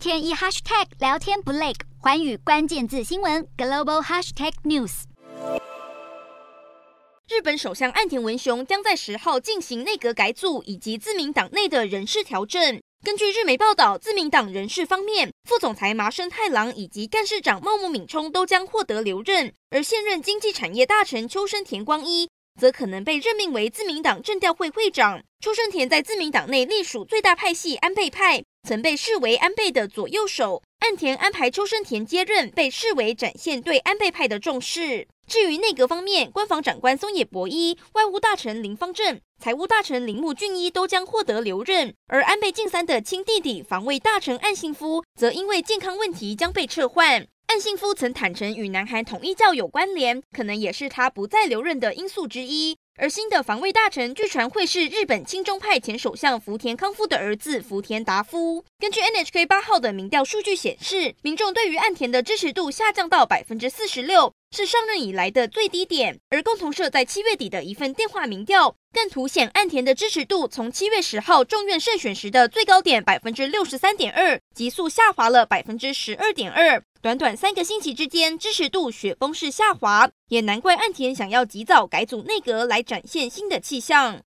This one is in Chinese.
天一 hashtag 聊天不累，寰宇关键字新闻 global hashtag news。日本首相岸田文雄将在十号进行内阁改组以及自民党内的人事调整。根据日媒报道，自民党人事方面，副总裁麻生太郎以及干事长茂木敏充都将获得留任，而现任经济产业大臣秋生田光一则可能被任命为自民党政调会会长。秋生田在自民党内隶属最大派系安倍派，曾被视为安倍的左右手。岸田安排秋生田接任，被视为展现对安倍派的重视。至于内阁方面，官房长官松野博一、外务大臣林芳正、财务大臣铃木俊一都将获得留任，而安倍晋三的亲弟弟防卫大臣岸信夫则因为健康问题将被撤换。岸信夫曾坦承与南韩统一教有关联，可能也是他不再留任的因素之一。而新的防卫大臣据传会是日本亲中派前首相福田康夫的儿子福田达夫。根据 NHK 八号的民调数据显示，民众对于岸田的支持度下降到百分之四十六，是上任以来的最低点。而共同社在七月底的一份电话民调，更凸显岸田的支持度从七月十号众院胜选时的最高点百分之六十三点二，急速下滑了百分之十二点二。短短三个星期之间，支持度雪崩式下滑，也难怪岸田想要及早改组内阁来展现新的气象。